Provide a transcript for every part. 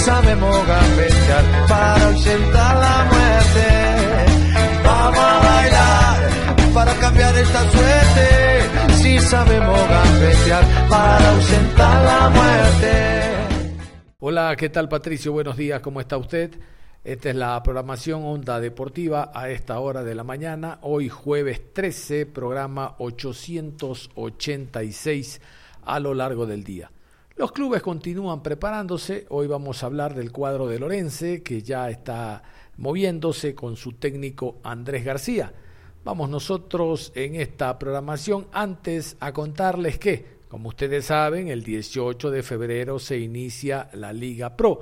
Sabemos gambetear para ausentar la muerte. Vamos a bailar para cambiar esta suerte. Si sabemos gambetear para ausentar la muerte. Hola, ¿qué tal Patricio? Buenos días, ¿cómo está usted? Esta es la programación Onda Deportiva a esta hora de la mañana. Hoy jueves 13, programa 886 a lo largo del día. Los clubes continúan preparándose. Hoy vamos a hablar del cuadro de Lorense, que ya está moviéndose con su técnico Andrés García. Vamos nosotros en esta programación antes a contarles que, como ustedes saben, el 18 de febrero se inicia la Liga Pro,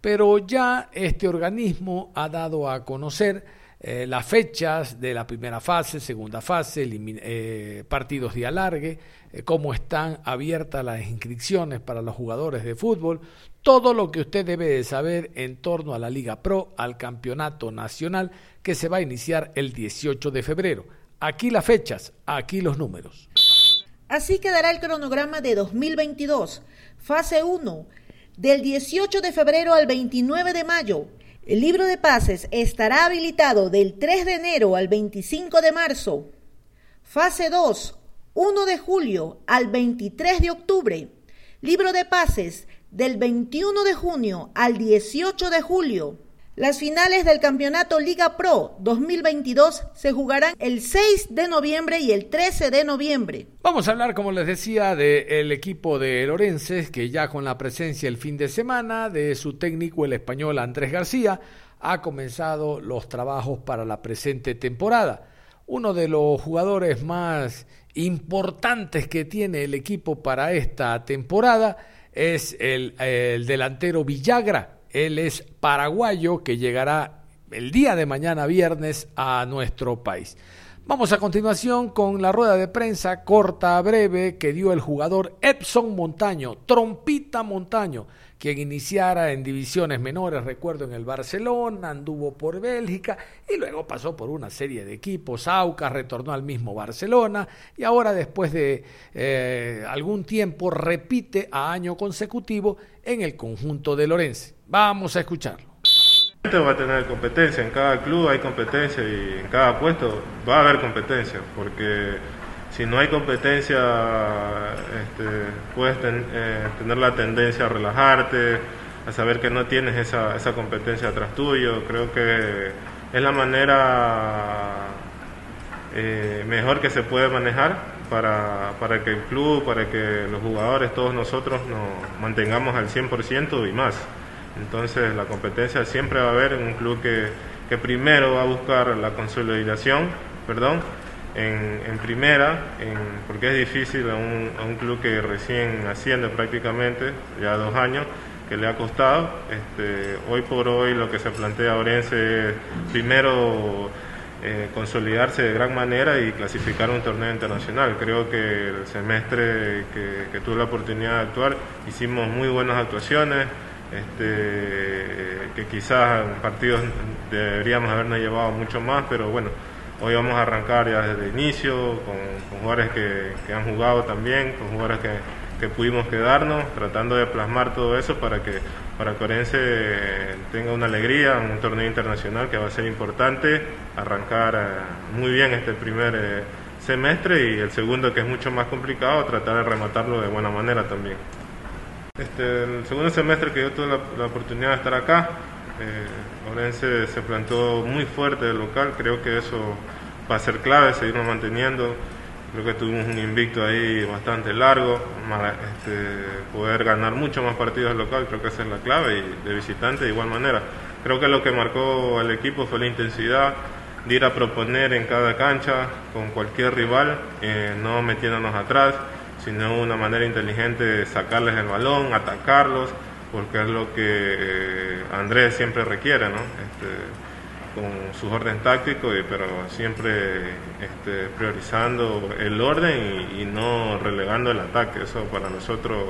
pero ya este organismo ha dado a conocer eh, las fechas de la primera fase, segunda fase, eh, partidos de alargue, eh, cómo están abiertas las inscripciones para los jugadores de fútbol, todo lo que usted debe de saber en torno a la Liga Pro, al Campeonato Nacional que se va a iniciar el 18 de febrero. Aquí las fechas, aquí los números. Así quedará el cronograma de 2022. Fase 1, del 18 de febrero al 29 de mayo. El libro de pases estará habilitado del 3 de enero al 25 de marzo. Fase 2, 1 de julio al 23 de octubre. Libro de pases del 21 de junio al 18 de julio. Las finales del Campeonato Liga Pro 2022 se jugarán el 6 de noviembre y el 13 de noviembre. Vamos a hablar, como les decía, del equipo de Lorences, que ya con la presencia el fin de semana de su técnico, el español Andrés García, ha comenzado los trabajos para la presente temporada. Uno de los jugadores más importantes que tiene el equipo para esta temporada es el, el delantero Villagra él es paraguayo que llegará el día de mañana viernes a nuestro país. Vamos a continuación con la rueda de prensa corta, breve, que dio el jugador Epson Montaño, Trompita Montaño, quien iniciara en divisiones menores, recuerdo en el Barcelona, anduvo por Bélgica y luego pasó por una serie de equipos, Aucas retornó al mismo Barcelona y ahora después de eh, algún tiempo repite a año consecutivo en el conjunto de Lorense. Vamos a escucharlo. Va a tener competencia, en cada club hay competencia y en cada puesto va a haber competencia, porque si no hay competencia este, puedes eh, tener la tendencia a relajarte, a saber que no tienes esa, esa competencia atrás tuyo. Creo que es la manera eh, mejor que se puede manejar para, para que el club, para que los jugadores, todos nosotros nos mantengamos al 100% y más. Entonces la competencia siempre va a haber en un club que, que primero va a buscar la consolidación, perdón, en, en primera, porque es difícil a un, a un, club que recién asciende prácticamente, ya dos años, que le ha costado. Este, hoy por hoy lo que se plantea Orense es primero eh, consolidarse de gran manera y clasificar un torneo internacional. Creo que el semestre que, que tuve la oportunidad de actuar hicimos muy buenas actuaciones este, que quizás en partidos deberíamos habernos llevado mucho más, pero bueno, hoy vamos a arrancar ya desde el inicio, con, jugadores que, que, han jugado también, con jugadores que, que, pudimos quedarnos, tratando de plasmar todo eso para que para Corense tenga una alegría, un torneo internacional que va a ser importante, arrancar eh, muy bien este primer eh, semestre y el segundo que es mucho más complicado, tratar de rematarlo de buena manera también. Este, el segundo semestre que yo tuve la, oportunidad de estar acá, eh, Orense se plantó muy fuerte del local, creo que eso va a ser clave, seguirnos manteniendo. Creo que tuvimos un invicto ahí bastante largo, este, poder ganar mucho más partidos local, creo que esa es la clave, y de visitante de igual manera. creo que lo que marcó el equipo fue la intensidad de ir a proponer en cada cancha con cualquier rival, eh, no metiéndonos atrás, sino una manera inteligente de sacarles el balón, atacarlos, porque es lo que eh, Andrés siempre requiere, ¿no? Este, con sus órdenes tácticos, pero siempre este, priorizando el orden y, no relegando el ataque. Eso para nosotros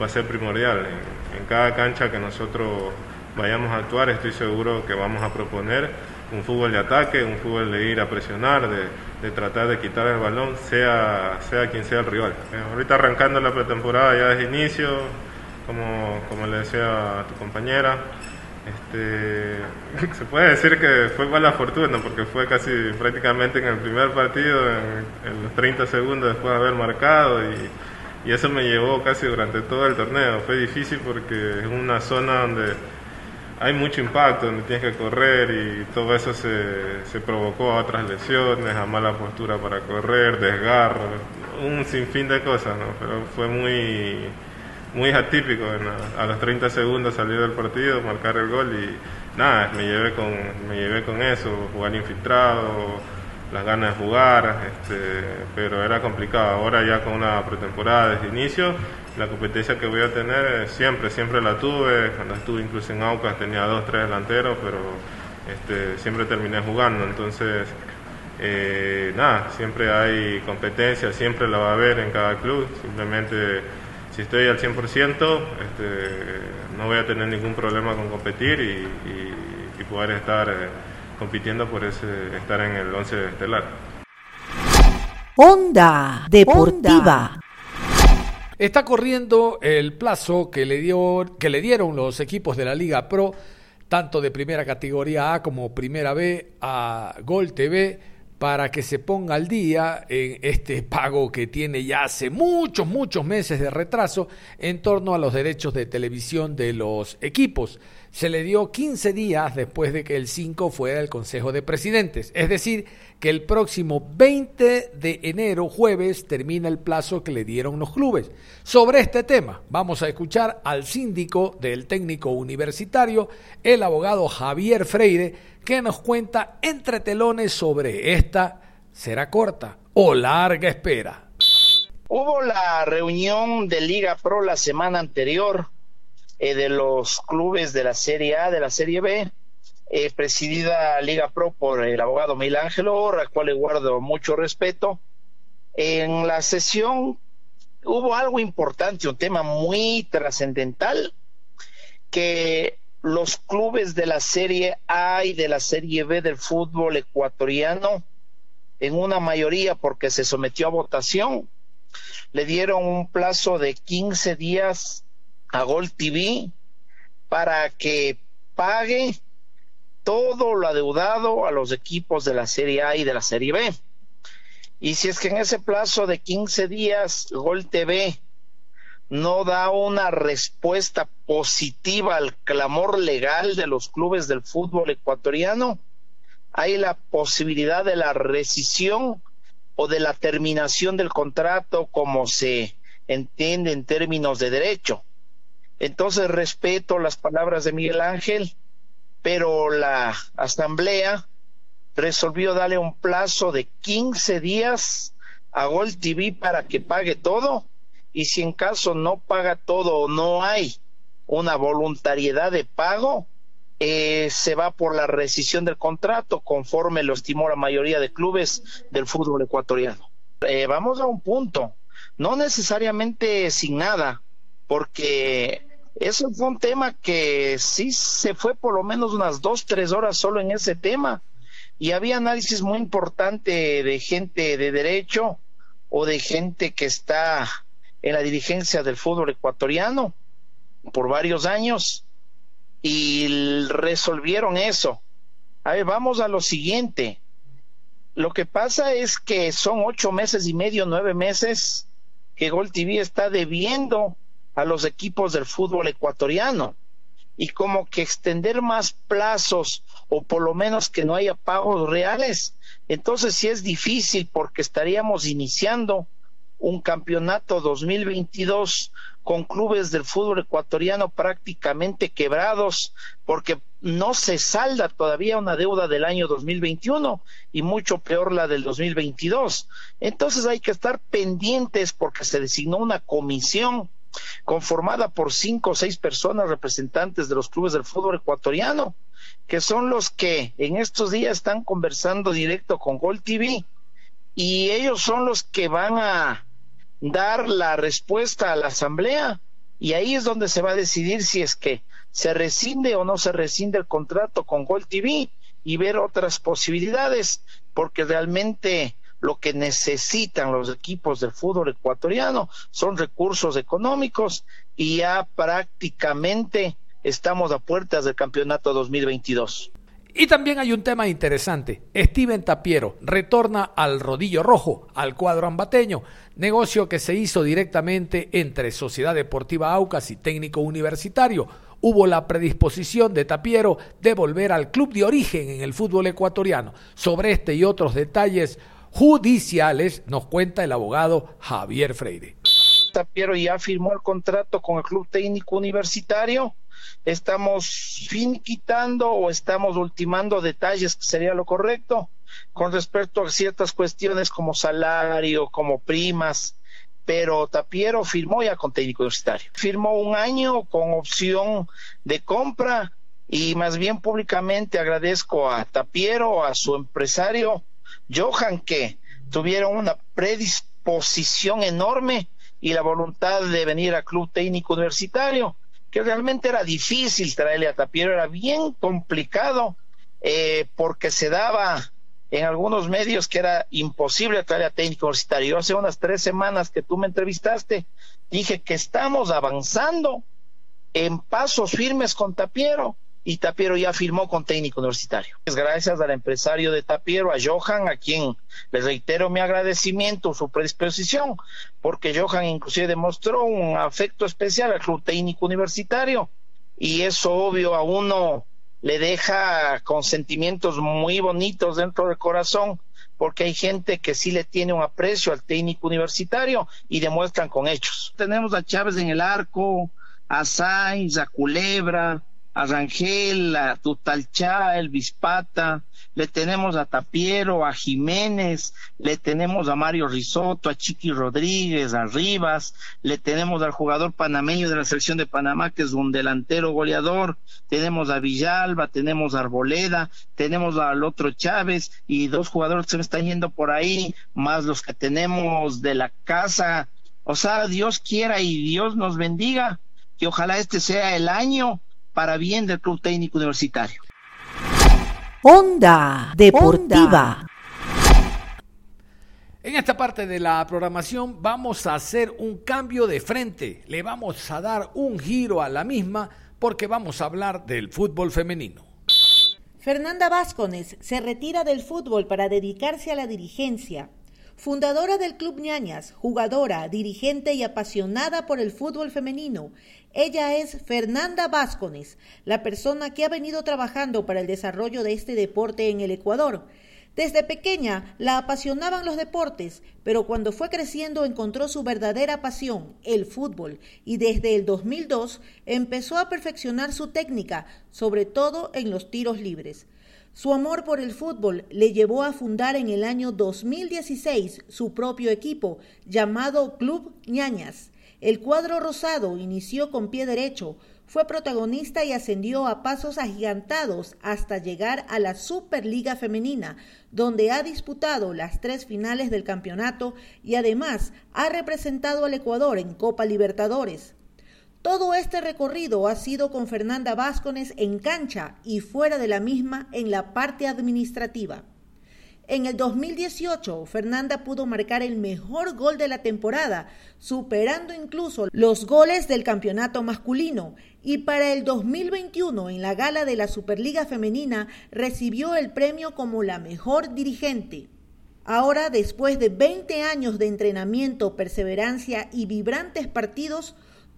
va a ser primordial. En, cada cancha que nosotros vayamos a actuar, estoy seguro que vamos a proponer un fútbol de ataque, un fútbol de ir a presionar, de, de tratar de quitar el balón, sea, sea quien sea el rival. Eh, ahorita arrancando la pretemporada ya desde inicio, como, como le decía tu compañera, este, se puede decir que fue mala fortuna porque fue casi prácticamente en el primer partido, en, los 30 segundos después de haber marcado y, y, eso me llevó casi durante todo el torneo. Fue difícil porque es una zona donde hay mucho impacto, donde tienes que correr y todo eso se, se provocó a otras lesiones, a mala postura para correr, desgarro, un sinfín de cosas, ¿no? pero fue muy muy atípico. a los 30 segundos salir del partido, marcar el gol y nada, me llevé con, me llevé con eso, jugar infiltrado, las ganas de jugar, este, pero era complicado. Ahora ya con una pretemporada desde inicio, la competencia que voy a tener siempre, siempre la tuve. Cuando estuve incluso en Aucas tenía dos, tres delanteros, pero este, siempre terminé jugando. Entonces, eh, nada, siempre hay competencia, siempre la va a haber en cada club. Simplemente si estoy al 100%, este, no voy a tener ningún problema con competir y, poder estar eh, compitiendo por ese, estar en el 11 estelar. Onda Deportiva. Está corriendo el plazo que le, dio, que le dieron los equipos de la Liga Pro, tanto de primera categoría A como primera B, a Gol TV para que se ponga al día en este pago que tiene ya hace muchos, muchos meses de retraso en torno a los derechos de televisión de los equipos. Se le dio 15 días después de que el 5 fuera el Consejo de Presidentes. Es decir, que el próximo 20 de enero, jueves, termina el plazo que le dieron los clubes. Sobre este tema, vamos a escuchar al síndico del técnico universitario, el abogado Javier Freire, que nos cuenta entre telones sobre esta será corta o larga espera. Hubo la reunión de Liga Pro la semana anterior eh, de los clubes de la Serie A, de la Serie B, eh, presidida Liga Pro por el abogado Mil Ángelo, al cual le guardo mucho respeto. En la sesión hubo algo importante, un tema muy trascendental, que los clubes de la Serie A y de la Serie B del fútbol ecuatoriano, en una mayoría porque se sometió a votación, le dieron un plazo de 15 días a Gol TV para que pague todo lo adeudado a los equipos de la Serie A y de la Serie B. Y si es que en ese plazo de 15 días Gol TV no da una respuesta positiva al clamor legal de los clubes del fútbol ecuatoriano, hay la posibilidad de la rescisión o de la terminación del contrato como se entiende en términos de derecho. Entonces respeto las palabras de Miguel Ángel, pero la asamblea resolvió darle un plazo de 15 días a Gol TV para que pague todo y si en caso no paga todo o no hay una voluntariedad de pago, eh, se va por la rescisión del contrato conforme lo estimó la mayoría de clubes del fútbol ecuatoriano. Eh, vamos a un punto, no necesariamente sin nada, porque eso fue un tema que sí se fue por lo menos unas dos, tres horas solo en ese tema y había análisis muy importante de gente de derecho o de gente que está en la dirigencia del fútbol ecuatoriano por varios años y resolvieron eso. A ver, vamos a lo siguiente. Lo que pasa es que son ocho meses y medio, nueve meses que Gol TV está debiendo a los equipos del fútbol ecuatoriano y como que extender más plazos o por lo menos que no haya pagos reales, entonces sí es difícil porque estaríamos iniciando un campeonato 2022 con clubes del fútbol ecuatoriano prácticamente quebrados porque no se salda todavía una deuda del año 2021 y mucho peor la del 2022. Entonces hay que estar pendientes porque se designó una comisión conformada por cinco o seis personas representantes de los clubes del fútbol ecuatoriano, que son los que en estos días están conversando directo con Gol TV y ellos son los que van a dar la respuesta a la asamblea y ahí es donde se va a decidir si es que se rescinde o no se rescinde el contrato con Gol TV y ver otras posibilidades, porque realmente lo que necesitan los equipos del fútbol ecuatoriano son recursos económicos y ya prácticamente estamos a puertas del campeonato 2022. Y también hay un tema interesante. Steven Tapiero retorna al rodillo rojo, al cuadro ambateño, negocio que se hizo directamente entre Sociedad Deportiva Aucas y Técnico Universitario. Hubo la predisposición de Tapiero de volver al club de origen en el fútbol ecuatoriano. Sobre este y otros detalles judiciales nos cuenta el abogado Javier Freire. Tapiero ya firmó el contrato con el Club Técnico Universitario estamos finiquitando o estamos ultimando detalles, que sería lo correcto, con respecto a ciertas cuestiones como salario, como primas, pero Tapiero firmó ya con técnico universitario. Firmó un año con opción de compra y más bien públicamente agradezco a Tapiero, a su empresario Johan, que tuvieron una predisposición enorme y la voluntad de venir al Club Técnico Universitario que realmente era difícil traerle a Tapiero, era bien complicado eh, porque se daba en algunos medios que era imposible traerle a técnico universitario. Yo hace unas tres semanas que tú me entrevistaste, dije que estamos avanzando en pasos firmes con Tapiero y Tapiero ya firmó con técnico universitario. Gracias al empresario de Tapiero, a Johan, a quien le reitero mi agradecimiento, su predisposición, porque Johan inclusive demostró un afecto especial al club técnico universitario y eso obvio a uno le deja con sentimientos muy bonitos dentro del corazón porque hay gente que sí le tiene un aprecio al técnico universitario y demuestran con hechos. Tenemos a Chávez en el arco, a Sainz, a Culebra, a Rangel, a Tutalchá, el Vispata, le tenemos a Tapiero, a Jiménez, le tenemos a Mario Risotto, a Chiqui Rodríguez, a Rivas, le tenemos al jugador panameño de la selección de Panamá, que es un delantero goleador, tenemos a Villalba, tenemos a Arboleda, tenemos al otro Chávez y dos jugadores que se me están yendo por ahí, más los que tenemos de la casa. O sea, Dios quiera y Dios nos bendiga, que ojalá este sea el año para bien del Club Técnico Universitario. Onda Deportiva. En esta parte de la programación vamos a hacer un cambio de frente, le vamos a dar un giro a la misma porque vamos a hablar del fútbol femenino. Fernanda Vázquez se retira del fútbol para dedicarse a la dirigencia. Fundadora del Club Ñañas, jugadora, dirigente y apasionada por el fútbol femenino, ella es Fernanda Vázquez, la persona que ha venido trabajando para el desarrollo de este deporte en el Ecuador. Desde pequeña la apasionaban los deportes, pero cuando fue creciendo encontró su verdadera pasión, el fútbol, y desde el 2002 empezó a perfeccionar su técnica, sobre todo en los tiros libres. Su amor por el fútbol le llevó a fundar en el año 2016 su propio equipo, llamado Club Ñañas. El cuadro rosado inició con pie derecho, fue protagonista y ascendió a pasos agigantados hasta llegar a la Superliga Femenina, donde ha disputado las tres finales del campeonato y además ha representado al Ecuador en Copa Libertadores. Todo este recorrido ha sido con Fernanda Vázquez en cancha y fuera de la misma en la parte administrativa. En el 2018, Fernanda pudo marcar el mejor gol de la temporada, superando incluso los goles del campeonato masculino. Y para el 2021, en la gala de la Superliga Femenina, recibió el premio como la mejor dirigente. Ahora, después de 20 años de entrenamiento, perseverancia y vibrantes partidos,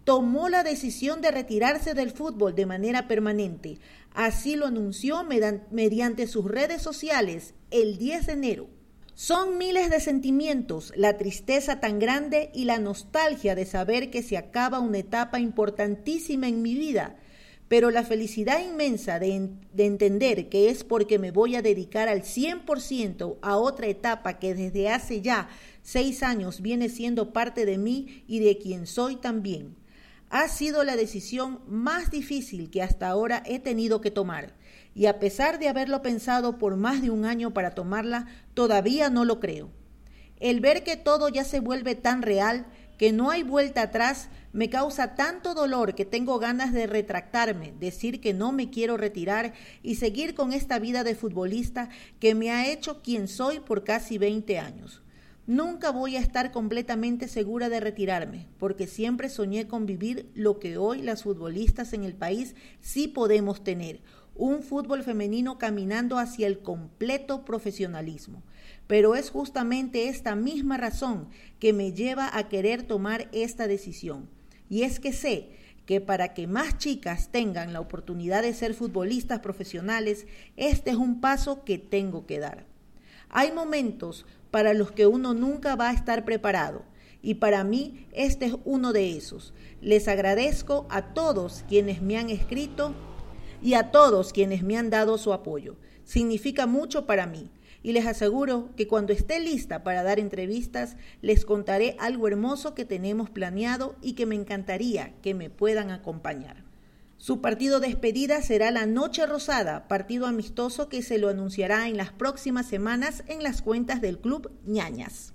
tomó la decisión de retirarse del fútbol de manera permanente. Así lo anunció mediante sus redes sociales el 10 de enero. Son miles de sentimientos, la tristeza tan grande y la nostalgia de saber que se acaba una etapa importantísima en mi vida, pero la felicidad inmensa de, entender que es porque me voy a dedicar al 100% a otra etapa que desde hace ya seis años viene siendo parte de mí y de quien soy también. Ha sido la decisión más difícil que hasta ahora he tenido que tomar y a pesar de haberlo pensado por más de un año para tomarla, todavía no lo creo. El ver que todo ya se vuelve tan real, que no hay vuelta atrás, me causa tanto dolor que tengo ganas de retractarme, decir que no me quiero retirar y seguir con esta vida de futbolista que me ha hecho quien soy por casi 20 años. Nunca voy a estar completamente segura de retirarme, porque siempre soñé con vivir lo que hoy las futbolistas en el país sí podemos tener, un fútbol femenino caminando hacia el completo profesionalismo. Pero es justamente esta misma razón que me lleva a querer tomar esta decisión. Y es que sé que para que más chicas tengan la oportunidad de ser futbolistas profesionales, este es un paso que tengo que dar. Hay momentos para los que uno nunca va a estar preparado y para mí este es uno de esos. Les agradezco a todos quienes me han escrito y a todos quienes me han dado su apoyo. Significa mucho para mí y les aseguro que cuando esté lista para dar entrevistas les contaré algo hermoso que tenemos planeado y que me encantaría que me puedan acompañar. Su partido de despedida será la Noche Rosada, partido amistoso que se lo anunciará en las próximas semanas en las cuentas del club ñañas.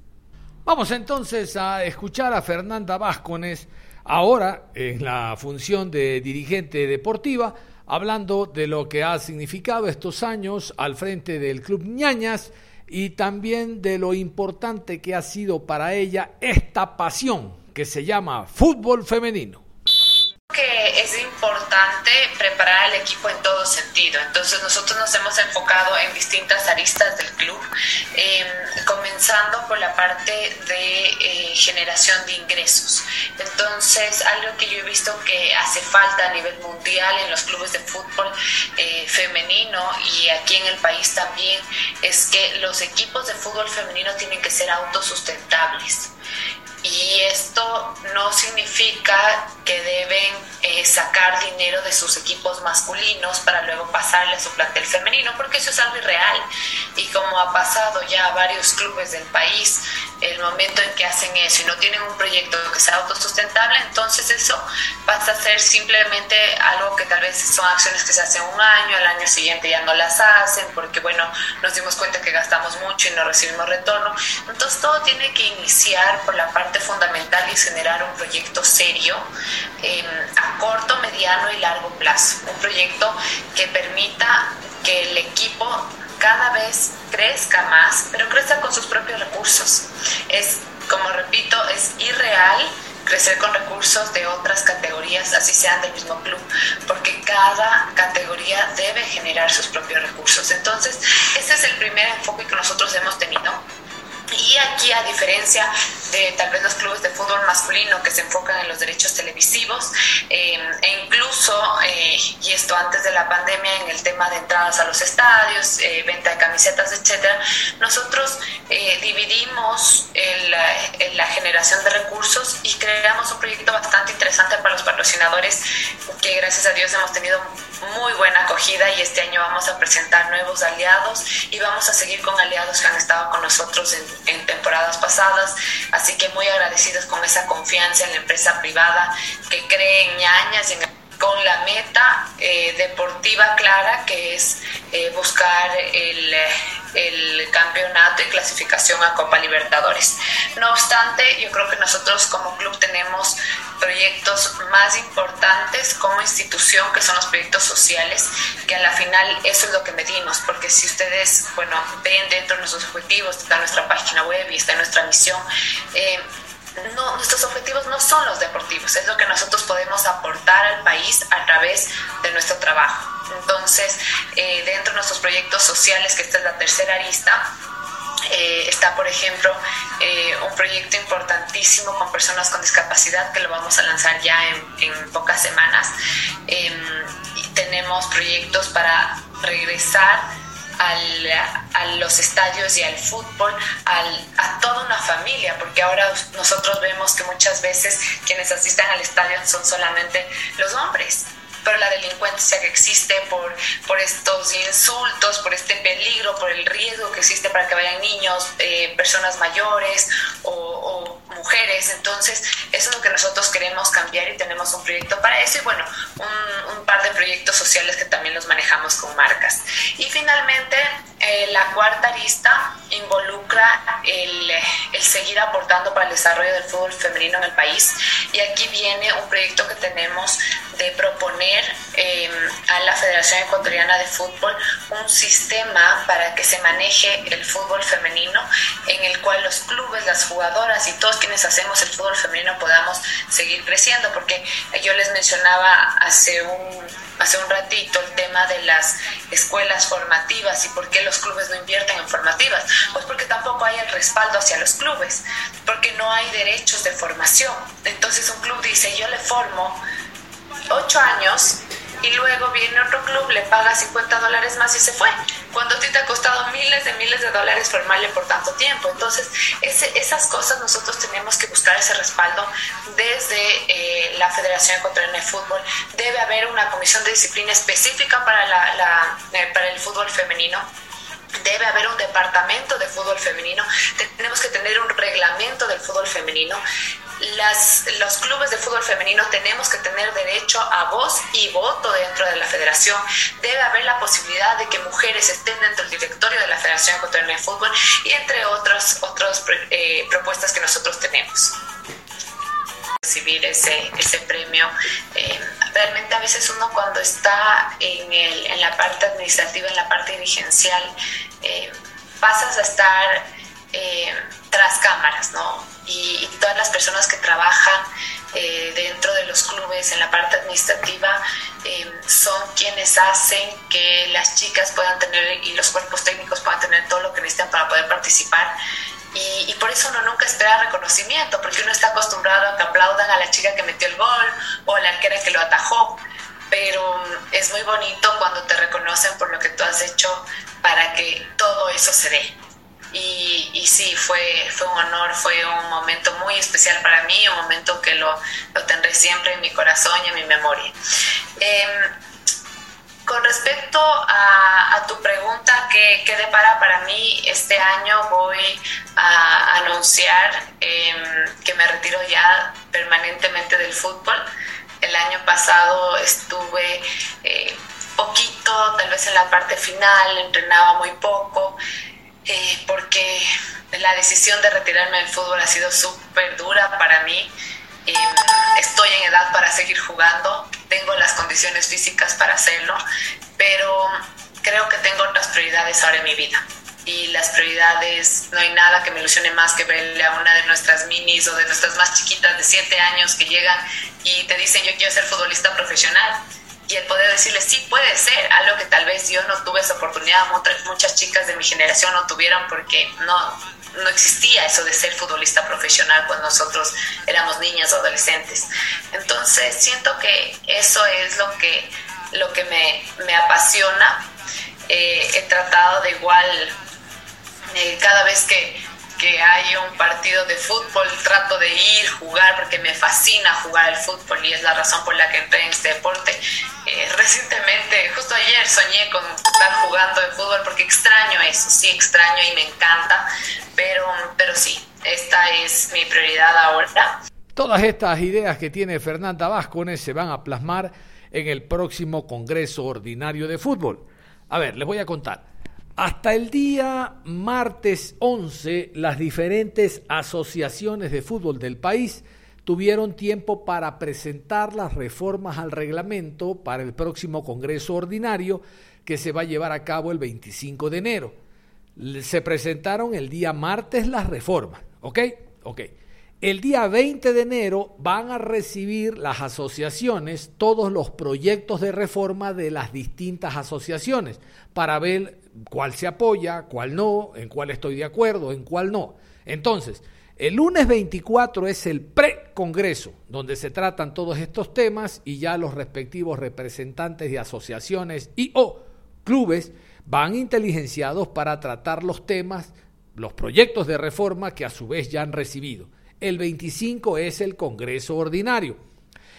Vamos entonces a escuchar a Fernanda Vázquez, ahora en la función de dirigente deportiva, hablando de lo que ha significado estos años al frente del Club Ñañas y también de lo importante que ha sido para ella esta pasión que se llama fútbol femenino que es importante preparar al equipo en todo sentido. Entonces nosotros nos hemos enfocado en distintas aristas del club, em, comenzando por la parte de eh, generación de ingresos. Entonces algo que yo he visto que hace falta a nivel mundial en los clubes de fútbol eh, femenino y aquí en el país también es que los equipos de fútbol femenino tienen que ser autosustentables. Y esto no significa que deben eh, sacar dinero de sus equipos masculinos para luego pasarle a su plantel femenino, porque eso es algo irreal. Y como ha pasado ya a varios clubes del país, el momento en que hacen eso y no tienen un proyecto que sea autosustentable, entonces eso pasa a ser simplemente algo que tal vez son acciones que se hacen un año, al año siguiente ya no las hacen, porque bueno, nos dimos cuenta que gastamos mucho y no recibimos retorno. Entonces todo tiene que iniciar por la parte fundamental y generar un proyecto serio em, a corto, mediano y largo plazo. Un proyecto que permita que el equipo cada vez crezca más, pero crezca con sus propios recursos. Es, como repito, es irreal crecer con recursos de otras categorías, así sean del mismo club, porque cada categoría debe generar sus propios recursos. Entonces, ese es el primer enfoque que nosotros hemos tenido y aquí, a diferencia de tal vez los clubes de fútbol masculino que se enfocan en los derechos televisivos, eh, e incluso, y esto antes de la pandemia, en el tema de entradas a los estadios, eh, venta de camisetas, etcétera, nosotros dividimos la generación de recursos y creamos un proyecto bastante interesante para los patrocinadores que gracias a Dios hemos tenido muy buena acogida y este año vamos a presentar nuevos aliados y vamos a seguir con aliados que han estado con nosotros en en temporadas pasadas, así que muy agradecidos con esa confianza en la empresa privada que cree en ñañas con la meta eh, deportiva clara que es eh, buscar el, el, campeonato y clasificación a Copa Libertadores. No obstante, yo creo que nosotros como club tenemos proyectos más importantes como institución, que son los proyectos sociales, que a la final eso es lo que medimos, porque si ustedes, bueno, ven dentro de nuestros objetivos, está nuestra página web y está nuestra misión, eh, no, nuestros objetivos no son los deportivos, es lo que nosotros podemos aportar al país a través de nuestro trabajo. Entonces, eh, dentro de nuestros proyectos sociales, que esta es la tercera arista, eh, está, por ejemplo, eh, un proyecto importantísimo con personas con discapacidad que lo vamos a lanzar ya en, pocas semanas. Em, y tenemos proyectos para regresar a los estadios y al fútbol a toda una familia, porque ahora nosotros vemos que muchas veces quienes asisten al estadio son solamente los hombres pero la delincuencia que existe por, por estos insultos, por este peligro, por el riesgo que existe para que vayan niños, eh, personas mayores o, mujeres. Entonces, eso es lo que nosotros queremos cambiar y tenemos un proyecto para eso y bueno, un, un par de proyectos sociales que también los manejamos con marcas. Y finalmente, la cuarta arista involucra el, el seguir aportando para el desarrollo del fútbol femenino en el país. Y aquí viene un proyecto que tenemos de proponer em, a la Federación Ecuatoriana de Fútbol un sistema para que se maneje el fútbol femenino en el cual los clubes, las jugadoras y todos quienes hacemos el fútbol femenino podamos seguir creciendo, porque yo les mencionaba hace hace un ratito el tema de las escuelas formativas y por qué los clubes no invierten en formativas. Pues porque tampoco hay el respaldo hacia los clubes, porque no hay derechos de formación. Entonces un club dice, yo le formo ocho años y luego viene otro club, le paga 50 dólares más y se fue, cuando a ti te ha costado miles de miles de dólares formarle por tanto tiempo. Entonces, esas cosas nosotros tenemos que buscar ese respaldo desde eh, la Federación Ecuatoriana de Fútbol. Debe haber una comisión de disciplina específica para, la, eh, para el fútbol femenino debe haber un departamento de fútbol femenino, tenemos que tener un reglamento del fútbol femenino las, los clubes de fútbol femenino tenemos que tener derecho a voz y voto dentro de la federación. Debe haber la posibilidad de que mujeres estén dentro del directorio de la Federación Ecuatoriana de Fútbol y entre otras otras eh, propuestas que nosotros tenemos recibir ese, ese premio. Eh, realmente a veces uno cuando está en, el, en, la parte administrativa, en la parte dirigencial, eh, pasas a estar tras cámaras, ¿no? Y, todas las personas que trabajan eh, dentro de los clubes en la parte administrativa eh, son quienes hacen que las chicas puedan tener y los cuerpos técnicos puedan tener todo lo que necesitan para poder participar. Y, por eso uno nunca espera reconocimiento, porque uno está acostumbrado a que aplaudan a la chica que metió el gol o a la arquera que lo atajó. Pero es muy bonito cuando te reconocen por lo que tú has hecho para que todo eso se dé. Y, y, sí, fue, fue un honor, fue un momento muy especial para mí, un momento que lo, lo tendré siempre en mi corazón y en mi memoria. Em, con respecto a, a, tu pregunta, ¿qué, ¿qué, depara para mí este año? Voy a anunciar em, que me retiro ya permanentemente del fútbol. El año pasado estuve eh, poquito, tal vez en la parte final, entrenaba muy poco. Eh, porque la decisión de retirarme del fútbol ha sido súper dura para mí. Eh, estoy en edad para seguir jugando, tengo las condiciones físicas para hacerlo, pero creo que tengo otras prioridades ahora en mi vida. Y las prioridades, no hay nada que me ilusione más que verle a una de nuestras minis o de nuestras más chiquitas de 7 años que llegan y te dicen yo quiero ser futbolista profesional y el poder decirle, sí, puede ser, algo que tal vez yo no tuve esa oportunidad, muchas chicas de mi generación no tuvieron porque no, no existía eso de ser futbolista profesional cuando nosotros éramos niñas o adolescentes. Entonces siento que eso es lo que, lo que me, me apasiona. Eh, he tratado de igual, eh, cada vez que que hay un partido de fútbol, trato de ir, jugar, porque me fascina jugar al fútbol y es la razón por la que entré en este deporte. Eh, recientemente, justo ayer soñé con estar jugando de fútbol porque extraño eso, sí extraño y me encanta, pero, pero sí, esta es mi prioridad ahora. Todas estas ideas que tiene Fernanda Vázquez se van a plasmar en el próximo Congreso Ordinario de Fútbol. A ver, les voy a contar. Hasta el día martes 11, las diferentes asociaciones de fútbol del país tuvieron tiempo para presentar las reformas al reglamento para el próximo Congreso Ordinario que se va a llevar a cabo el 25 de enero. Se presentaron el día martes las reformas, ¿ok? Ok. El día 20 de enero van a recibir las asociaciones todos los proyectos de reforma de las distintas asociaciones para ver cuál se apoya, cuál no, en cuál estoy de acuerdo, en cuál no. Entonces, el lunes 24 es el pre-congreso, donde se tratan todos estos temas y ya los respectivos representantes de asociaciones y o clubes van inteligenciados para tratar los temas, los proyectos de reforma que a su vez ya han recibido. El 25 es el Congreso Ordinario.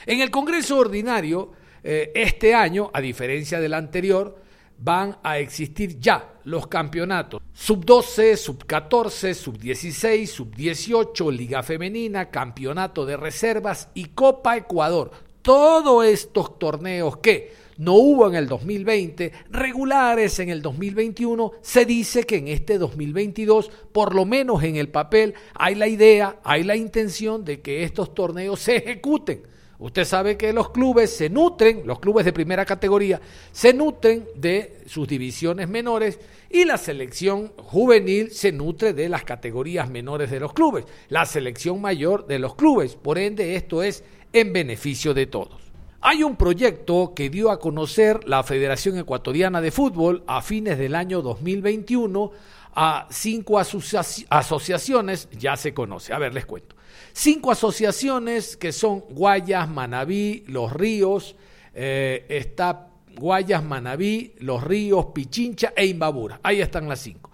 En el Congreso Ordinario, eh, este año, a diferencia del anterior, van a existir ya los campeonatos sub 12, sub 14, sub 16, sub 18, Liga Femenina, Campeonato de Reservas y Copa Ecuador. Todos estos torneos que no hubo en el 2020, regulares en el 2021, se dice que en este 2022, por lo menos en el papel, hay la idea, hay la intención de que estos torneos se ejecuten. Usted sabe que los clubes se nutren, los clubes de primera categoría, se nutren de sus divisiones menores y la selección juvenil se nutre de las categorías menores de los clubes, la selección mayor de los clubes. Por ende, esto es en beneficio de todos. Hay un proyecto que dio a conocer la Federación Ecuatoriana de Fútbol a fines del año 2021 a cinco asociaciones, ya se conoce. A ver, les cuento. Cinco asociaciones que son Guayas, Manabí, Los Ríos, eh, está Guayas, Manabí, Los Ríos, Pichincha e Imbabura. Ahí están las cinco.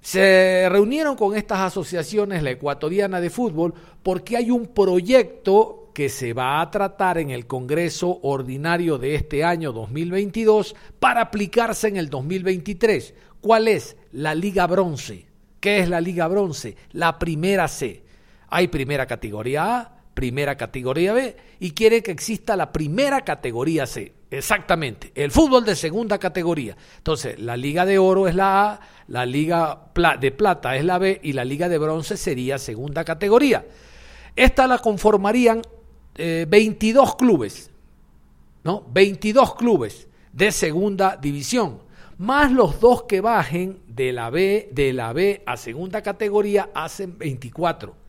Se reunieron con estas asociaciones, la ecuatoriana de fútbol, porque hay un proyecto que se va a tratar en el Congreso Ordinario de este año 2022 para aplicarse en el 2023. ¿Cuál es? La Liga Bronce. ¿Qué es la Liga Bronce? La primera C. Hay primera categoría A, primera categoría B y quiere que exista la primera categoría C. Exactamente, el fútbol de segunda categoría. Entonces, la Liga de Oro es la A, la Liga de Plata es la B y la Liga de Bronce sería segunda categoría. Esta la conformarían 22 eh, clubes, ¿no? 22 clubes de segunda división, más los dos que bajen de la B, de la B a segunda categoría hacen 24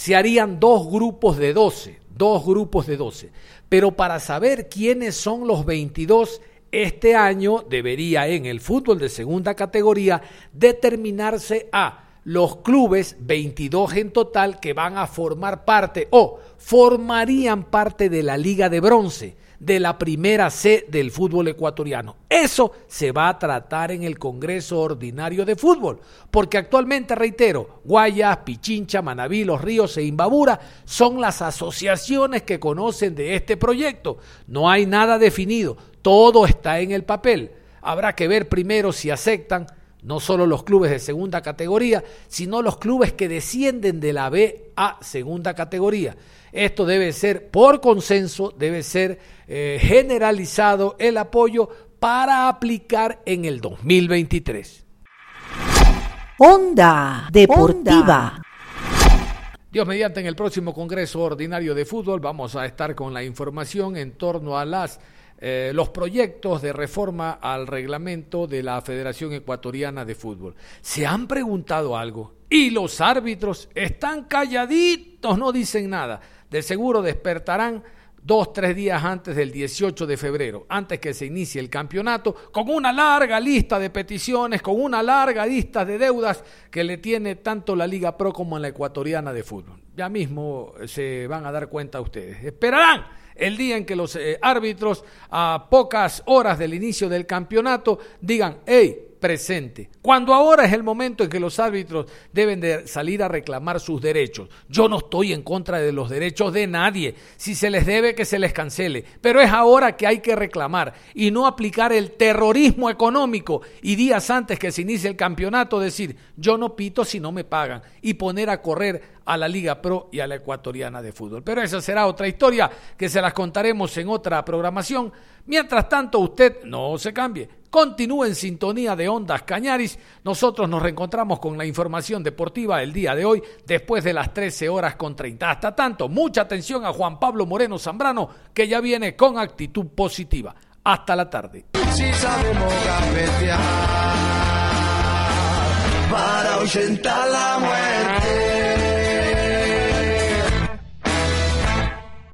se harían dos grupos de 12, dos grupos de 12. Pero para saber quiénes son los 22, este año debería en el fútbol de segunda categoría determinarse a los clubes, 22 en total, que van a formar parte o formarían parte de la Liga de Bronce de la primera C del fútbol ecuatoriano. Eso se va a tratar en el Congreso Ordinario de Fútbol, porque actualmente, reitero, Guayas, Pichincha, Manaví, Los Ríos e Imbabura son las asociaciones que conocen de este proyecto. No hay nada definido, todo está en el papel. Habrá que ver primero si aceptan no solo los clubes de segunda categoría, sino los clubes que descienden de la B a segunda categoría. Esto debe ser por consenso, debe ser eh, generalizado el apoyo para aplicar en el 2023. Onda Deportiva. Dios mediante en el próximo Congreso Ordinario de Fútbol vamos a estar con la información en torno a las eh, los proyectos de reforma al reglamento de la Federación Ecuatoriana de Fútbol. ¿Se han preguntado algo? Y los árbitros están calladitos, no dicen nada de seguro despertarán dos, tres días antes del 18 de febrero, antes que se inicie el campeonato, con una larga lista de peticiones, con una larga lista de deudas que le tiene tanto la Liga Pro como la Ecuatoriana de Fútbol. Ya mismo se van a dar cuenta ustedes. Esperarán el día en que los eh, árbitros, a pocas horas del inicio del campeonato, digan, hey, presente. Cuando ahora es el momento en que los árbitros deben de salir a reclamar sus derechos. Yo no estoy en contra de los derechos de nadie. Si se les debe, que se les cancele. Pero es ahora que hay que reclamar y no aplicar el terrorismo económico y días antes que se inicie el campeonato decir, yo no pito si no me pagan y poner a correr a la Liga Pro y a la Ecuatoriana de Fútbol. Pero esa será otra historia que se las contaremos en otra programación. Mientras tanto, usted no se cambie. Continúe en sintonía de Ondas Cañaris. Nosotros nos reencontramos con la información deportiva el día de hoy, después de las 13 horas con 30. Hasta tanto, mucha atención a Juan Pablo Moreno Zambrano, que ya viene con actitud positiva. Hasta la tarde. Si sabemos para la muerte.